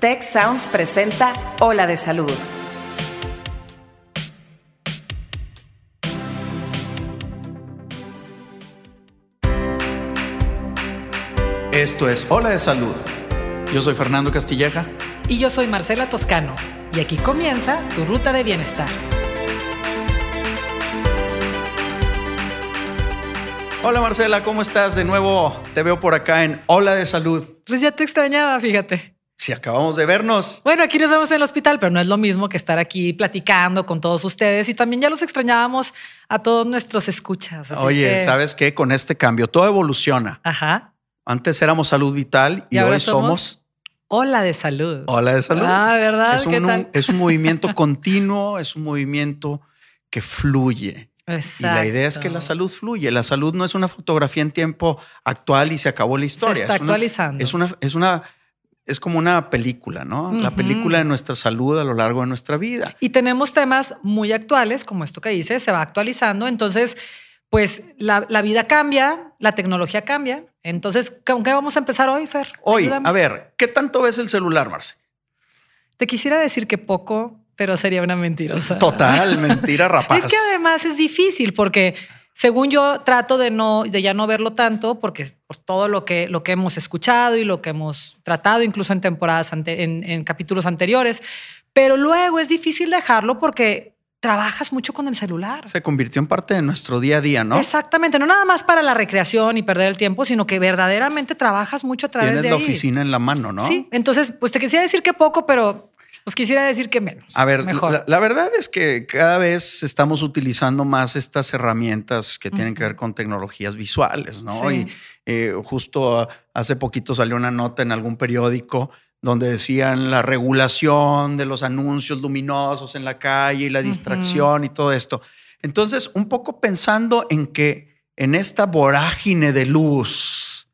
Tech Sounds presenta Ola de Salud. Esto es Hola de Salud. Yo soy Fernando Castilleja. Y yo soy Marcela Toscano. Y aquí comienza tu ruta de bienestar. Hola Marcela, ¿cómo estás? De nuevo te veo por acá en Hola de Salud. Pues ya te extrañaba, fíjate. Si acabamos de vernos. Bueno, aquí nos vemos en el hospital, pero no es lo mismo que estar aquí platicando con todos ustedes. Y también ya los extrañábamos a todos nuestros escuchas. así Oye, que- ¿sabes qué? Con este cambio todo evoluciona. Ajá. Antes éramos Salud Vital y, hoy somos Hola de salud. Hola de Salud. Ah, ¿verdad? es, ¿Qué un, tal? es un movimiento continuo, es un movimiento que fluye. Y la idea es que la Exacto. salud fluye. La salud no es una fotografía en tiempo actual y se acabó la historia. Se está Es una- actualizando. Es una, es una, es como una película, ¿no? La película de nuestra salud a lo largo de nuestra vida. Y tenemos temas muy actuales, como esto que dice, se va actualizando. Entonces, pues la, la vida cambia, la tecnología cambia. Entonces, ¿con qué vamos a empezar hoy, Fer? Hoy, Ayúdame. a ver, ¿qué tanto ves el celular, Marce? Te quisiera decir que poco, pero sería una mentirosa. Total, mentira rapaz. Es que además es difícil porque según yo trato de no de ya no verlo tanto porque por todo lo que lo que hemos escuchado y lo que hemos tratado incluso en temporadas ante- en, en capítulos anteriores, pero luego es difícil dejarlo porque trabajas mucho con el celular. Se convirtió en parte de nuestro día a día, ¿no? Exactamente, no nada más para la recreación y perder el tiempo, sino que verdaderamente trabajas mucho a través Tienes de la ahí. oficina en la mano, ¿no? Sí, entonces pues te quisiera decir que poco, pero pues quisiera decir que menos. A ver, mejor. La, la verdad es que cada vez estamos utilizando más estas herramientas que tienen que ver con tecnologías visuales, ¿no? Sí. Y eh, justo hace poquito salió una nota en algún periódico donde decían la regulación de los anuncios luminosos en la calle y la distracción y todo esto. Entonces, un poco pensando en que en esta vorágine de luz,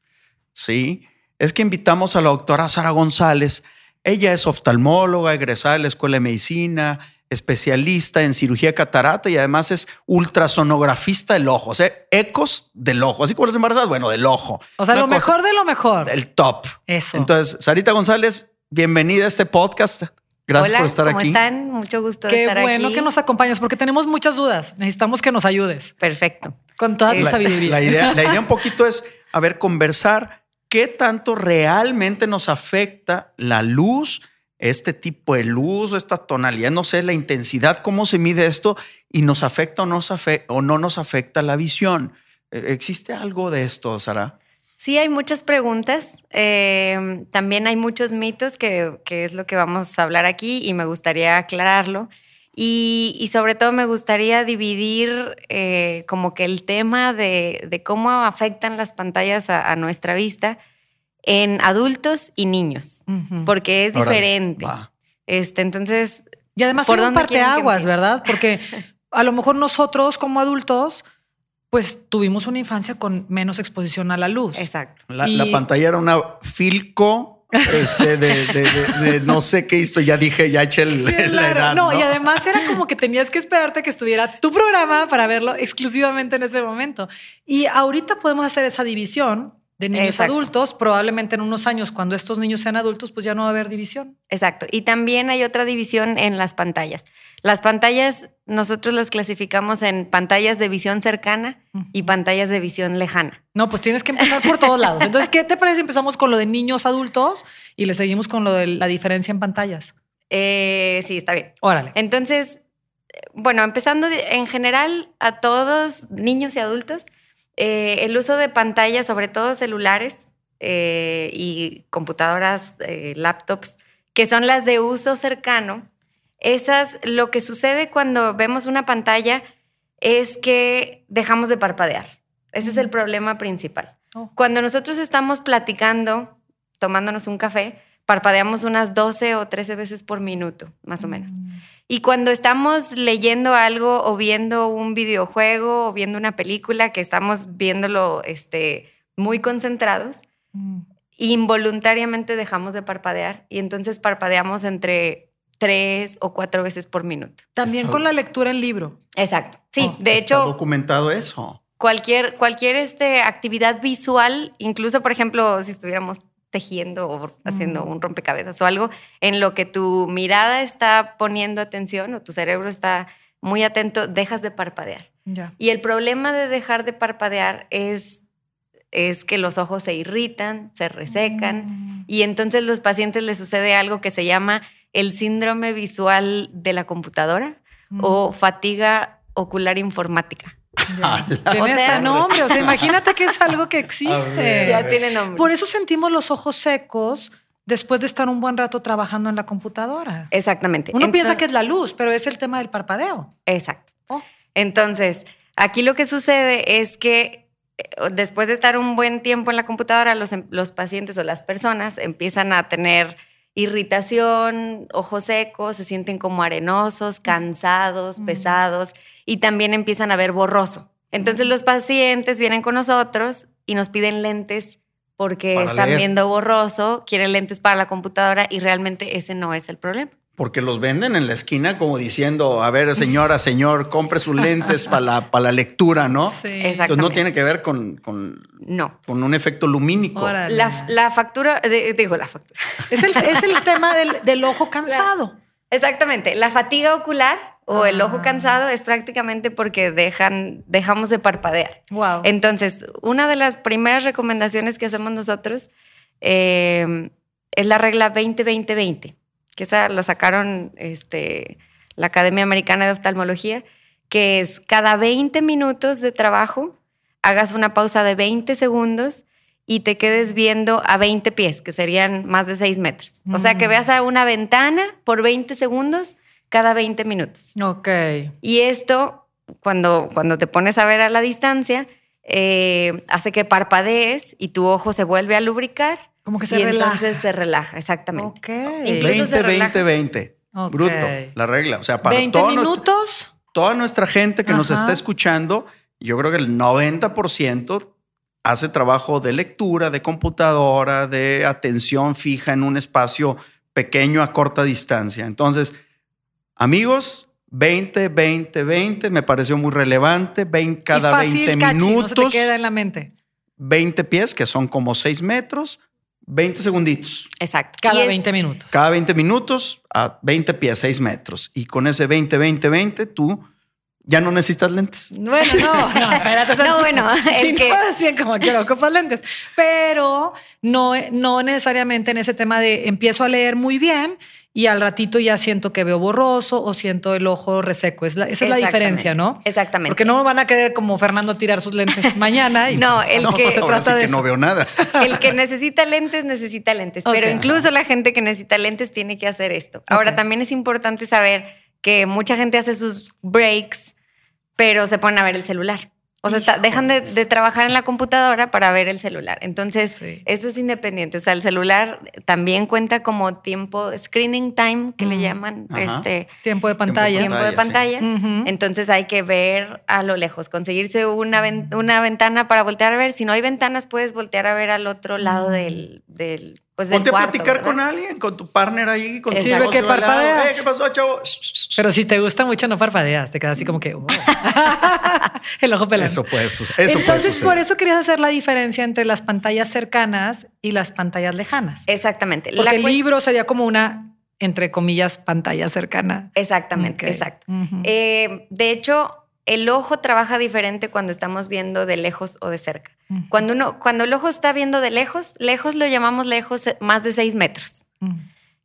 ¿sí? Es que invitamos a la doctora Sara González. Ella es oftalmóloga, egresada de la Escuela de Medicina, especialista en cirugía de catarata y además es ultrasonografista del ojo, o sea, ecos del ojo, así como las embarazadas, bueno, del ojo. o sea, Una lo mejor de lo mejor. El top. Eso. Entonces, Sarita González, bienvenida a este podcast. Gracias Hola, por estar ¿cómo aquí. están? Mucho gusto de Qué estar bueno aquí. que nos acompañas porque tenemos muchas dudas. Necesitamos que nos ayudes Perfecto. con toda tu La, sabiduría. la idea, la idea un poquito es, a ver, conversar qué tanto realmente nos afecta la luz, este tipo de luz, esta tonalidad, no sé, la intensidad, cómo se mide esto y nos afecta o, no nos afecta la visión. Eh, ¿Existe algo de esto, Sara? Sí, hay muchas preguntas. eh, también hay muchos mitos que es lo que vamos a hablar aquí y me gustaría aclararlo. Y, y sobre todo me gustaría dividir eh, como que el tema de, de cómo afectan las pantallas a, a nuestra vista en adultos y niños, porque es Órale, diferente. va. Este, entonces, Y además ¿Por hay un parteaguas? ¿verdad? Porque a lo mejor nosotros como adultos, pues tuvimos una infancia con menos exposición a la luz. exacto. La, Y- la pantalla era una Filco este, de, de- de- de no sé qué hizo, ya dije, ya eché el- la Claro, edad. no, ¿no? y además era como que tenías que esperarte que estuviera tu programa para verlo exclusivamente en ese momento. Y ahorita podemos hacer esa división de niños Exacto. adultos. Probablemente en unos años, cuando estos niños sean adultos, pues ya no va a haber división. Exacto. Y también hay otra división en las pantallas. Las pantallas, nosotros las clasificamos en pantallas de visión cercana y pantallas de visión lejana. No, pues tienes que empezar por todos lados. Entonces, ¿qué te parece si empezamos con lo de niños adultos y le seguimos con lo de la diferencia en pantallas? Eh, sí, está bien. Órale. Entonces, eh, bueno, empezando en general a todos, niños y adultos, eh, el uso de pantallas, sobre todo celulares eh, y computadoras, eh, laptops, que son las de uso cercano, esas, lo que sucede cuando vemos una pantalla es que dejamos de parpadear. Ese es el problema principal. Oh. Cuando nosotros estamos platicando, tomándonos un café, parpadeamos unas 12 o 13 veces por minuto, más o menos. Y cuando estamos leyendo algo o viendo un videojuego o viendo una película que estamos viéndolo este, muy concentrados, Mm. involuntariamente dejamos de parpadear y entonces parpadeamos entre tres o cuatro veces por minuto. También Está- con la lectura en libro. Exacto. Sí, Oh, de Está hecho, documentado eso. cualquier, cualquier este, actividad visual, incluso, por ejemplo, si estuviéramos tejiendo o haciendo un rompecabezas o algo en lo que tu mirada está poniendo atención o tu cerebro está muy atento, dejas de parpadear. Y el problema de dejar de parpadear es, es que los ojos se irritan, se resecan Mm. y entonces los pacientes les sucede algo que se llama el síndrome visual de la computadora Mm. o fatiga ocular informática. Ya. O Tiene sea- hasta nombre. O sea, imagínate que es algo que ver. existe. Ya tiene nombre. Por eso sentimos los ojos secos después de estar un buen rato trabajando en la computadora. Exactamente. Uno piensa que es la luz, pero es el tema del parpadeo. Exacto. Oh. Entonces, aquí lo que sucede es que eh, después de estar un buen tiempo en la computadora, los, em- los pacientes o las personas empiezan a tener irritación, ojos secos, se sienten como arenosos, cansados, Mm. pesados y también empiezan a ver borroso. Entonces los pacientes vienen con nosotros y nos piden lentes porque Para están leer. viendo borroso, quieren lentes para la computadora y realmente ese no es el problema. Porque los venden en la esquina como diciendo, a ver, señora, señor, compre sus lentes para la, para la lectura, ¿no? Sí. Exacto. Entonces no tiene que ver con, con, No. con un efecto lumínico. La factura, de- digo la factura. Es el, es el tema del, del ojo cansado. Exactamente. La fatiga ocular o el ojo Ah. cansado es prácticamente porque dejan, dejamos de parpadear. Wow. Entonces, una de las primeras recomendaciones que hacemos nosotros eh, es la regla 20-20-20, que esa lo sacaron este, la Academia Americana de Oftalmología, que es cada 20 minutos de trabajo, hagas una pausa de 20 segundos y te quedes viendo a 20 pies, que serían más de 6 metros. O sea, que Mm. veas a una ventana por 20 segundos cada 20 minutos. Ok. Y esto, cuando, cuando te pones a ver a la distancia, eh, hace que parpadees y tu ojo se vuelve a lubricar. Como que se y relaja. entonces se relaja, exactamente. Ok. Incluso 20, se relaja. 20, 20. Ok. Bruto, la regla. O sea, para 20 todo nuestro- minutos. toda nuestra gente que nos está escuchando, yo creo que el 90% hace trabajo de lectura, de computadora, de atención fija en un espacio pequeño a corta distancia. Entonces, amigos, 20, 20, 20, me pareció muy relevante. 20, cada y fácil, 20 cachi, minutos, No se te queda en la mente. 20 pies, que son como 6 metros, 20 segunditos. Exacto. Cada es- 20 minutos. Cada 20 minutos a 20 pies, 6 metros. Y con ese 20, 20, 20, tú ya no necesitas lentes. Bueno, no, no, espérate. No, tantito. bueno, Sí, el no, que- decían como quiero ocupas lentes. Pero no, no necesariamente en ese tema de empiezo a leer muy bien y al ratito ya siento que veo borroso o siento el ojo reseco. Es la- esa es la diferencia, ¿no? Exactamente. Porque no van a querer como Fernando tirar sus lentes mañana. Y No, el No, que- se ahora sí de que no veo nada. El que necesita lentes, necesita lentes. Pero incluso la gente que necesita lentes tiene que hacer esto. Ahora, también es importante saber que mucha gente hace sus breaks, pero se ponen a ver el celular. O sea, está- dejan de, de trabajar en la computadora para ver el celular. Entonces, Sí. eso es independiente. O sea, el celular también cuenta como tiempo, screening time, que le llaman, Ajá. este, Tiempo de pantalla. tiempo de Pantalla. Entonces hay que ver a lo lejos, conseguirse una, ven- una ventana para voltear a ver. Si no hay ventanas, puedes voltear a ver al otro lado Mm. del, del, pues Ponte a platicar ¿verdad? con alguien, con tu partner ahí, con tu socio que parpadeas. Eh, ¿Qué pasó, chavo? Pero si te gusta mucho, no parpadeas. Te quedas así como que oh. el ojo pelado. Eso puede, eso Entonces, por eso querías hacer la diferencia entre las pantallas cercanas y las pantallas lejanas. Exactamente. La Porque el libro sería como una, entre comillas, pantalla cercana. Exactamente, exacto. Eh, de hecho, el ojo trabaja diferente cuando estamos viendo de lejos o de cerca. Cuando, uno, cuando el ojo está viendo de lejos, lejos lo llamamos lejos eh, más de seis metros.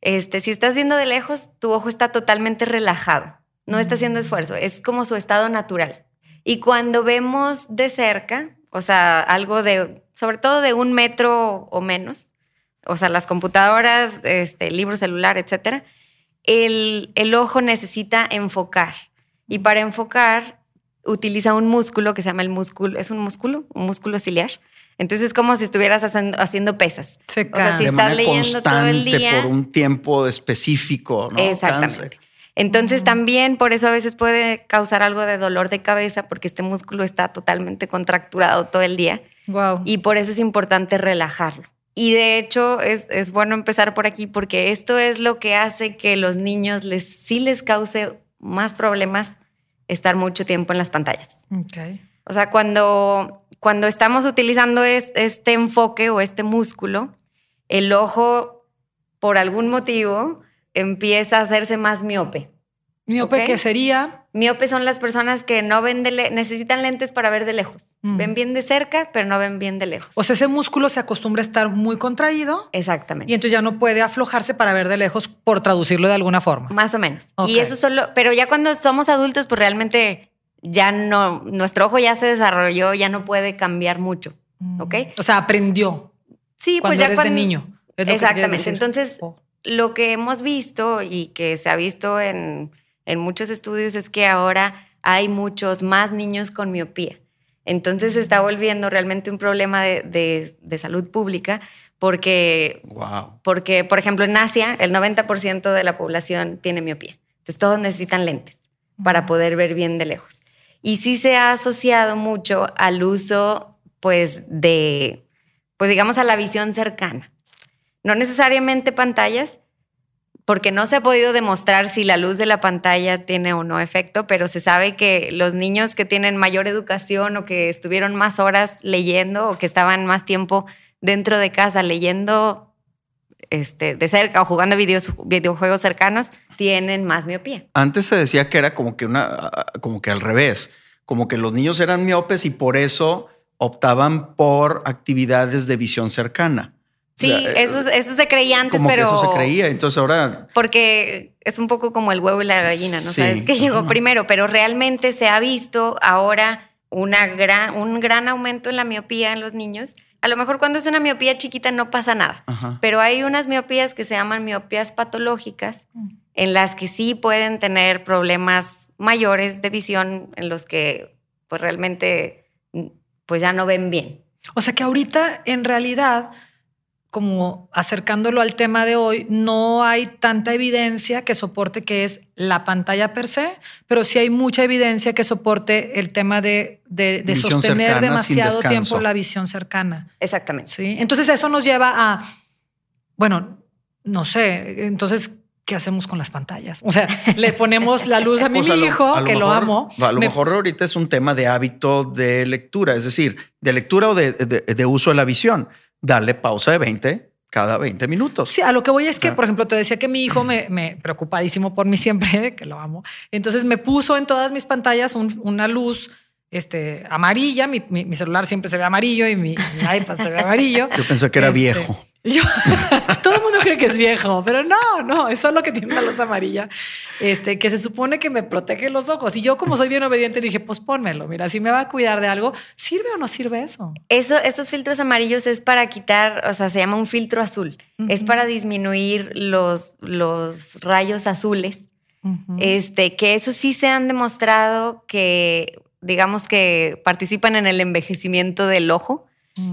Este, si estás viendo de lejos, tu ojo está totalmente relajado, no está haciendo esfuerzo, es como su estado natural. Y cuando vemos de cerca, o sea, algo de, sobre todo de un metro o menos, o sea, las computadoras, este, el libro celular, etcétera, el, el ojo necesita enfocar. Y para enfocar, utiliza un músculo que se llama el músculo, es un músculo, un músculo ciliar. Entonces es como si estuvieras haciendo, haciendo pesas. Se o sea, si de estás leyendo todo el día. por un tiempo específico, ¿no? Exactamente. Entonces Ujú. también por eso a veces puede causar algo de dolor de cabeza porque este músculo está totalmente contracturado todo el día Wow. y por eso es importante relajarlo. Y de hecho es, es bueno empezar por aquí porque esto es lo que hace que los niños les, sí les cause más problemas estar mucho tiempo en las pantallas. O sea, cuando, cuando estamos utilizando es- este enfoque o este músculo, el ojo, por algún motivo, empieza a hacerse más miope. Miope que sería Miope son las personas que no ven de le- necesitan lentes para ver de lejos. Mm. Ven bien de cerca, pero no ven bien de lejos. O sea, ese músculo se acostumbra a estar muy contraído Exactamente. y entonces ya no puede aflojarse para ver de lejos, por traducirlo de alguna forma. Más o menos. Y eso solo, pero ya cuando somos adultos, pues realmente ya no, nuestro ojo ya se desarrolló, ya no puede cambiar mucho. ¿ok? O sea, aprendió Sí, cuando pues ya eres cuando, de niño. Exactamente. Entonces, Oh. lo que hemos visto y que se ha visto en, en muchos estudios es que ahora hay muchos más niños con miopía. Entonces se está volviendo realmente un problema de, de- de salud pública porque, Wow. porque, por ejemplo, en Asia el 90% de la población tiene miopía. Entonces todos necesitan lentes para poder ver bien de lejos. Y sí se ha asociado mucho al uso, pues, de, pues digamos, a la visión cercana. No necesariamente pantallas, porque no se ha podido demostrar si la luz de la pantalla tiene o no efecto, pero se sabe que los niños que tienen mayor educación o que estuvieron más horas leyendo o que estaban más tiempo dentro de casa leyendo este, de cerca o jugando videojuegos cercanos, tienen más miopía. Antes se decía que era como que como que al revés, como que los niños eran miopes y por eso optaban por actividades de visión cercana. Sí, O sea, eh, eso, eso se creía antes, como pero... que eso se creía. Entonces ahora Porque es un poco como el huevo y la gallina, ¿no? Sí. Sabes que llegó primero, pero realmente se ha visto ahora una gran, un gran aumento en la miopía en los niños. A lo mejor cuando es una miopía chiquita no pasa nada, Ajá. pero hay unas miopías que se llaman miopías patológicas, en las que sí pueden tener problemas mayores de visión, en los que pues realmente pues ya no ven bien. O sea que ahorita, en realidad, como acercándolo al tema de hoy, no hay tanta evidencia que soporte que es la pantalla per se, pero sí hay mucha evidencia que soporte el tema de, de- de sostener demasiado tiempo la visión cercana. Exactamente. ¿sí? Entonces eso nos lleva a, bueno, no sé, entonces, ¿qué hacemos con las pantallas? O sea, le ponemos la luz a mi, sea, mi lo- hijo, a lo que lo mejor- amo. A lo me- mejor ahorita es un tema de hábito de lectura, es decir, de lectura o de, de- de uso de la visión. Darle pausa de 20 cada 20 minutos. Sí, a lo que voy es que, Ah. por ejemplo, te decía que mi hijo me, me preocupadísimo por mí siempre, que lo amo. Entonces me puso en todas mis pantallas un- una luz este, amarilla. Mi, mi- mi celular siempre se ve amarillo y mi, mi iPad se ve amarillo. Yo pensé que era Este, viejo. Yo, todo el mundo cree que es viejo, pero no, no, es solo que tiene una luz amarilla, este, que se supone que me protege los ojos. Y yo, como soy bien obediente, dije, pues pónmelo. Mira, si me va a cuidar de algo, ¿sirve o no sirve eso? Eso, esos filtros amarillos es para quitar, o sea, se llama un filtro azul. Es para disminuir los, los rayos azules. Este, que eso sí se han demostrado que, digamos que participan en el envejecimiento del ojo,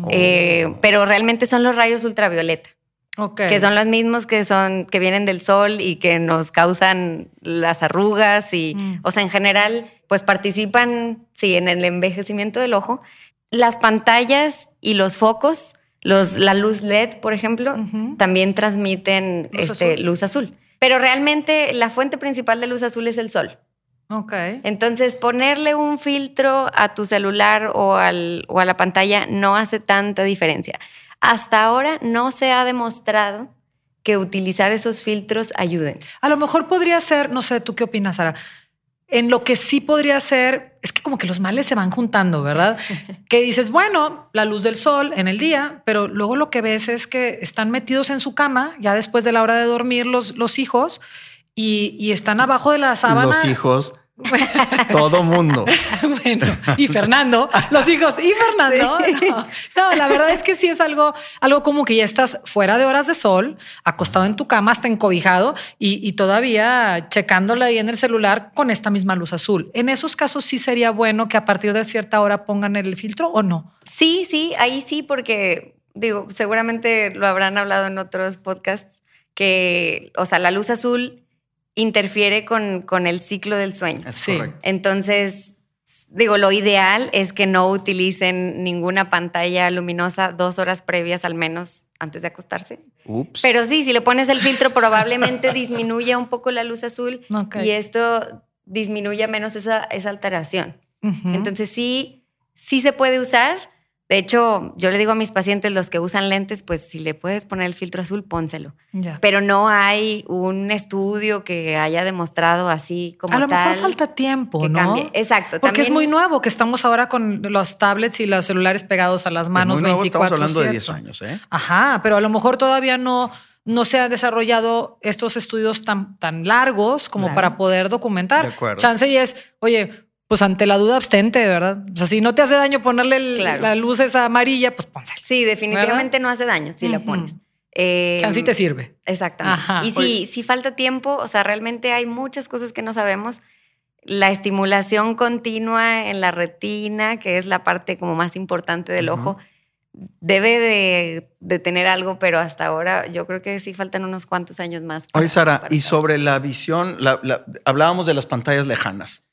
Eh, pero realmente son los rayos ultravioleta, que son los mismos que son, que vienen del sol y que nos causan las arrugas y, Mm. o sea, en general, pues participan, sí, en el envejecimiento del ojo. Las pantallas y los focos, los, la luz LED, por ejemplo, también transmiten Luz este, azul. luz azul. Pero realmente la fuente principal de luz azul es el sol. Ok. Entonces, ponerle un filtro a tu celular o, al, o a la pantalla no hace tanta diferencia. Hasta ahora no se ha demostrado que utilizar esos filtros ayuden. A lo mejor podría ser, no sé, ¿tú qué opinas, Sara? En lo que sí podría ser, es que como que los males se van juntando, ¿verdad? que dices, bueno, la luz del sol en el día, pero luego lo que ves es que están metidos en su cama, ya después de la hora de dormir los, los hijos, y, y están abajo de la sábana. Los hijos, todo mundo. bueno, y Fernando, los hijos y Fernando. No, no, la verdad es que sí es algo, algo como que ya estás fuera de horas de sol, acostado en tu cama, hasta encobijado y, y todavía checándola ahí en el celular con esta misma luz azul. En esos casos sí sería bueno que a partir de cierta hora pongan el filtro o no. Sí, sí, ahí sí, porque digo, seguramente lo habrán hablado en otros podcasts, que, o sea, la luz azul interfiere con, con el ciclo del sueño. Es Sí. correcto. Entonces, digo, lo ideal es que no utilicen ninguna pantalla luminosa dos horas previas al menos antes de acostarse. Ups. Pero sí, si le pones el filtro probablemente disminuya un poco la luz azul y esto disminuya menos esa, esa alteración. Entonces sí, sí se puede usar, De hecho, yo le digo a mis pacientes, los que usan lentes, pues si le puedes poner el filtro azul, pónselo. Ya. Pero no hay un estudio que haya demostrado así como A lo tal. mejor falta tiempo, que ¿no? cambie. Exacto. Porque es muy nuevo que estamos ahora con los tablets y los celulares pegados a las manos Muy nuevo, 24 estamos hablando de 10 años, ¿eh? Ajá, pero a lo mejor todavía no, no se han desarrollado estos estudios tan, tan largos como Claro. para poder documentar. De acuerdo. Chance y es, oye, pues ante la duda abstente, ¿verdad? O sea, si no te hace daño ponerle el- Claro. la luz esa amarilla, pues pónsela. Sí, definitivamente no hace daño si la pones. Eh, Chance y te sirve. Exactamente. Ajá. Y si, si falta tiempo, o sea, realmente hay muchas cosas que no sabemos. La estimulación continua en la retina, que es la parte como más importante del ojo, debe de, de tener algo, pero hasta ahora yo creo que sí faltan unos cuantos años más. para- Oye, Sara, para y sobre la visión, la- la- hablábamos de las pantallas lejanas.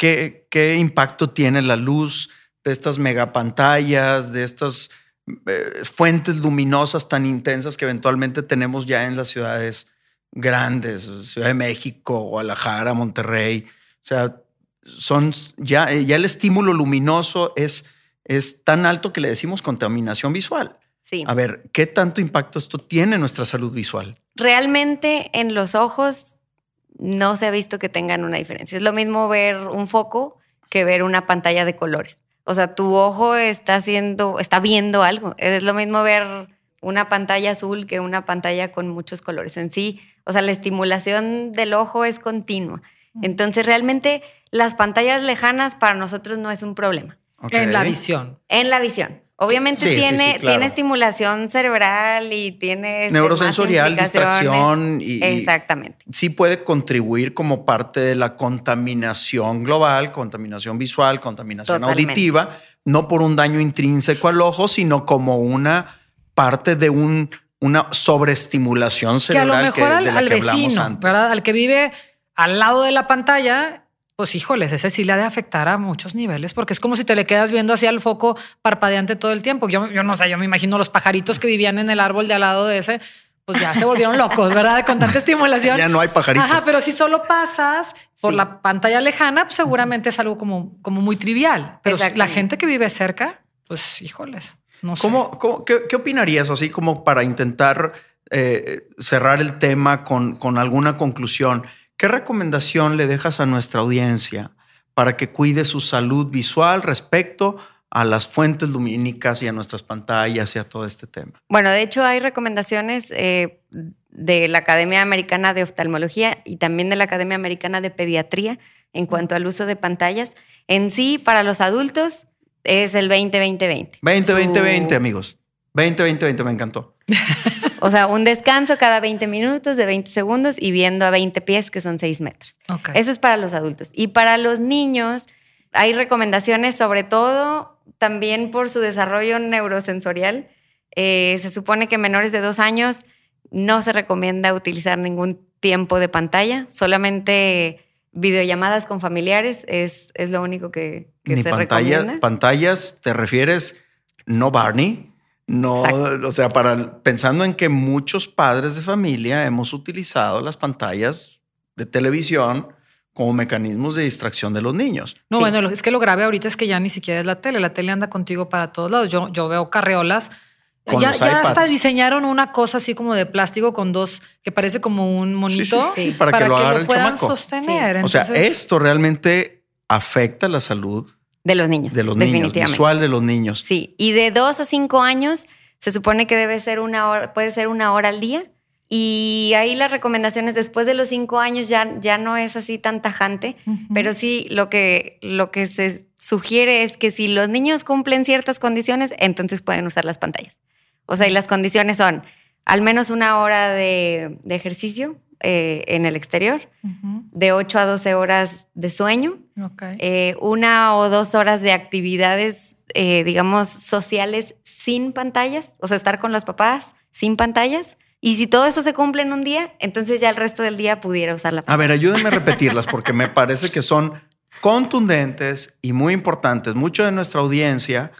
¿Qué, ¿Qué impacto tiene la luz de estas megapantallas, de estas eh, fuentes luminosas tan intensas que eventualmente tenemos ya en las ciudades grandes, Ciudad de México, Guadalajara, Monterrey? O sea, son ya, ya el estímulo luminoso es, es tan alto que le decimos contaminación visual. Sí. A ver, ¿qué tanto impacto esto tiene en nuestra salud visual? Realmente en los ojos no se ha visto que tengan una diferencia. Es lo mismo ver un foco que ver una pantalla de colores. O sea, tu ojo está haciendo, está viendo algo. Es lo mismo ver una pantalla azul que una pantalla con muchos colores. En sí, o sea, la estimulación del ojo es continua. Entonces, realmente las pantallas lejanas para nosotros no es un problema. En la visión. En la visión. Obviamente Sí, tiene, sí, claro. tiene estimulación cerebral y tiene este, Neurosensorial, distracción y, y Exactamente. sí puede contribuir como parte de la contaminación global, contaminación visual, contaminación Totalmente. auditiva, no por un daño intrínseco al ojo, sino como una parte de un, una sobreestimulación Que a lo cerebral mejor al, de la al que hablamos vecino, antes. ¿verdad? Al que vive al lado de la pantalla, pues híjoles, ese sí le ha de afectar a muchos niveles, porque es como si te le quedas viendo hacia el foco parpadeante todo el tiempo. Yo, yo no sé, yo me imagino los pajaritos que vivían en el árbol de al lado de ese, pues ya se volvieron locos, ¿verdad? Con tanta estimulación. Ya no hay pajaritos. Ajá, pero si solo pasas por Sí. la pantalla lejana, pues seguramente es algo como, como muy trivial. Pero la gente que vive cerca, pues híjoles, no sé. ¿Cómo, cómo- qué, qué opinarías así como para intentar eh, cerrar el tema con, con alguna conclusión? ¿Qué recomendación le dejas a nuestra audiencia para que cuide su salud visual respecto a las fuentes lumínicas y a nuestras pantallas y a todo este tema? Bueno, de hecho hay recomendaciones eh, de la Academia Americana de Oftalmología y también de la Academia Americana de Pediatría en cuanto al uso de pantallas. En sí, para los adultos es el 20-20-20. 20-20-20, Su- amigos. 20-20-20, me encantó. O sea, un descanso cada 20 minutos de 20 segundos y viendo a 20 pies, que son 6 metros. Eso es para los adultos. Y para los niños hay recomendaciones sobre todo también por su desarrollo neurosensorial. Eh, se supone que menores de dos años no se recomienda utilizar ningún tiempo de pantalla, solamente videollamadas con familiares es, es lo único que, que Ni se pantalla, recomienda. pantallas, ¿te refieres no Barney? No, Exacto. o sea, para pensando en que muchos padres de familia hemos utilizado las pantallas de televisión como mecanismos de distracción de los niños. No, Sí. bueno, lo- es que lo grave ahorita es que ya ni siquiera es la tele. La tele anda contigo para todos lados. Yo, yo veo carreolas. Con ya ya hasta diseñaron una cosa así como de plástico con dos, que parece como un monito, Sí, sí, sí, Sí. para, que lo agarre el puedan chamaco. sostener. O sea, Entonces, esto realmente afecta la salud De los niños. de los niños, definitivamente. visual de los niños. Sí, y de dos a cinco años se supone que debe ser una hora, puede ser una hora al día. Y ahí las recomendaciones después de los cinco años ya, ya no es así tan tajante, pero sí lo que, lo que se sugiere es que si los niños cumplen ciertas condiciones, entonces pueden usar las pantallas. O sea, y las condiciones son al menos una hora de, de ejercicio eh, en el exterior, de 8 a 12 horas de sueño, Eh, una o dos horas de actividades, eh, digamos, sociales sin pantallas, o sea, estar con los papás sin pantallas. Y si todo eso se cumple en un día, entonces ya el resto del día pudiera usar la A pantalla. ver, ayúdenme a repetirlas porque me parece que son contundentes y muy importantes. Mucho de nuestra audiencia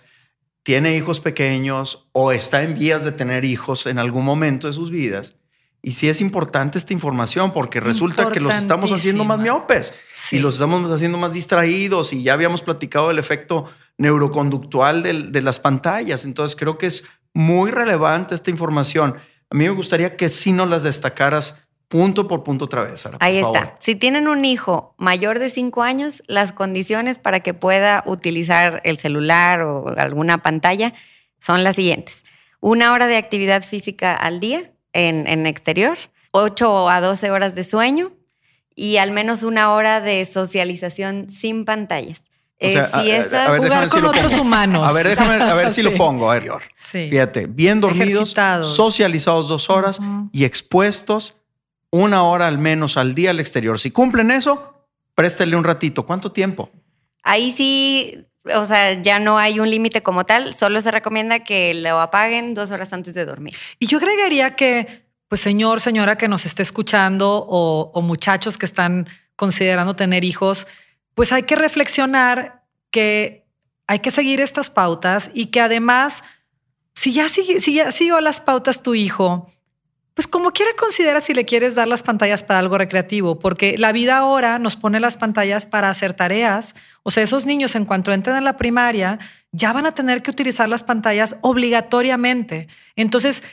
tiene hijos pequeños o está en vías de tener hijos en algún momento de sus vidas Y sí es importante esta información porque resulta que los estamos haciendo más miopes y los estamos haciendo más distraídos y ya habíamos platicado del efecto neuroconductual de, las pantallas. Entonces creo que es muy relevante esta información. A mí me gustaría que sí nos las destacaras punto por punto otra vez. Ahí está. Si tienen un hijo mayor de cinco años, las condiciones para que pueda utilizar el celular o alguna pantalla son las siguientes. Una hora de actividad física al día en, exterior, 8 a 12 horas de sueño y al menos una hora de socialización sin pantallas. si jugar con otros humanos. A ver, déjame a ver si lo pongo. A ver, Fíjate, bien dormidos, socializados dos horas y expuestos una hora al menos al día al exterior. Si cumplen eso, préstele un ratito. ¿Cuánto tiempo? Ahí sí, o sea, ya no hay un límite como tal, solo se recomienda que lo apaguen dos horas antes de dormir. Y yo agregaría que, pues señor, señora que nos esté escuchando o, muchachos que están considerando tener hijos, pues hay que reflexionar que hay que seguir estas pautas y que además, si ya, si ya siguió las pautas tu hijo, pues como quiera considera si le quieres dar las pantallas para algo recreativo, porque la vida ahora nos pone las pantallas para hacer tareas. O sea, esos niños en cuanto entren a la primaria ya van a tener que utilizar las pantallas obligatoriamente. Entonces,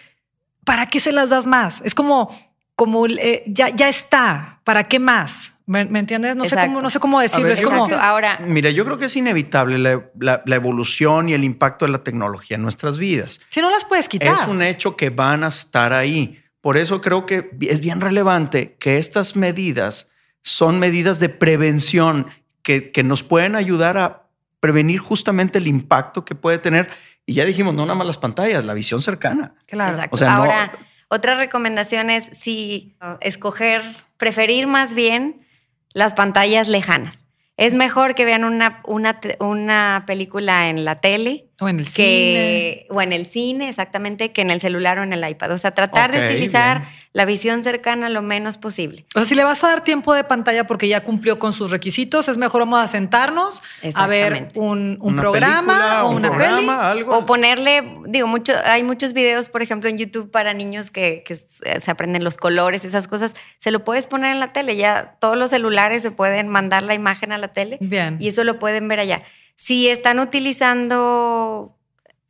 ¿para qué se las das más? Es como, como eh, ya, ya está, ¿para qué más? ¿Me, entiendes? No sé, cómo, no sé cómo decirlo. es como. Ahora. Mira, yo creo que es inevitable la, la, evolución y el impacto de la tecnología en nuestras vidas. Si no las puedes quitar. Es un hecho que van a estar ahí. Por eso creo que es bien relevante que estas medidas son medidas de prevención que, nos pueden ayudar a prevenir justamente el impacto que puede tener. Y ya dijimos, no nada más las pantallas, la visión cercana. Claro. O sea, Ahora, otra recomendación es si escoger, preferir más bien las pantallas lejanas. Es mejor que vean una, una, una película en la tele. O en el cine. O en el cine, exactamente, que en el celular o en el iPad. O sea, tratar de utilizar la visión cercana lo menos posible. O sea, si le vas a dar tiempo de pantalla porque ya cumplió con sus requisitos, es mejor vamos a sentarnos a ver un, programa o una peli. O ponerle, digo, mucho, hay muchos videos, por ejemplo, en YouTube para niños que, que se aprenden los colores, esas cosas. Se lo puedes poner en la tele. Ya todos los celulares se pueden mandar la imagen a la tele. Bien. Y eso lo pueden ver allá. Si están utilizando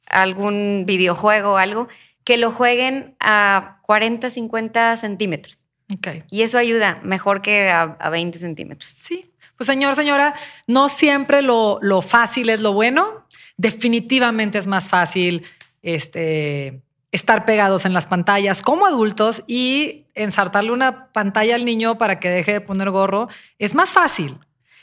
algún videojuego o algo, que lo jueguen a 40, 50 centímetros. Okay. Y eso ayuda mejor que a, 20 centímetros. Sí. Pues señor, señora, no siempre lo, lo, fácil es lo bueno. Definitivamente es más fácil este, estar pegados en las pantallas como adultos y ensartarle una pantalla al niño para que deje de poner gorro. Es más fácil.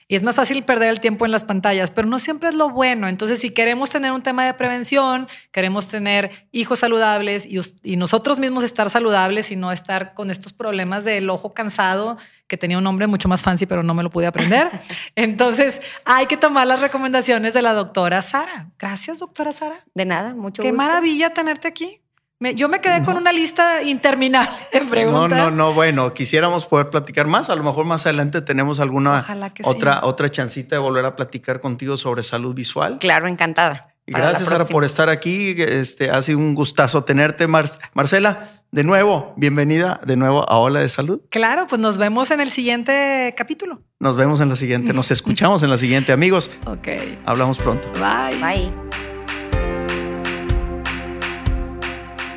Y es más fácil perder el tiempo en las pantallas, pero no siempre es lo bueno. Entonces, si queremos tener un tema de prevención, queremos tener hijos saludables y, nosotros mismos estar saludables y no estar con estos problemas del ojo cansado, que tenía un nombre mucho más fancy, pero no me lo pude aprender. Entonces, hay que tomar las recomendaciones de la doctora Sara. Gracias, doctora Sara. De nada, mucho Qué maravilla tenerte aquí yo me quedé con una lista interminable de preguntas. No, no, no, bueno, quisiéramos poder platicar más. A lo mejor más adelante tenemos alguna otra, otra chancita de volver a platicar contigo sobre salud visual. Claro, encantada. gracias, Sara, por estar aquí. Este, ha sido un gustazo tenerte. Marcela, de nuevo, bienvenida de nuevo a Ola de Salud. Claro, pues nos vemos en el siguiente capítulo. Nos vemos en la siguiente, nos escuchamos en la siguiente, amigos. Ok. Hablamos pronto. Bye. Bye.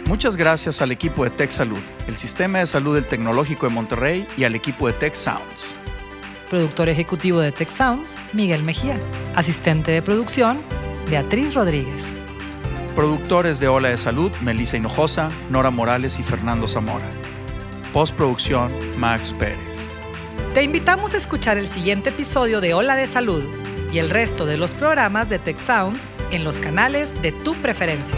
Muchas gracias al equipo de Tech Salud, el Sistema de Salud del Tecnológico de Monterrey y al equipo de Tech Sounds. Productor ejecutivo de Tech Sounds, Miguel Mejía. Asistente de producción, Beatriz Rodríguez. Productores de Ola de Salud, Melissa Hinojosa, Nora Morales y Fernando Zamora. Postproducción, Max Pérez. Te invitamos a escuchar el siguiente episodio de Ola de Salud y el resto de los programas de Tech Sounds en los canales de tu preferencia.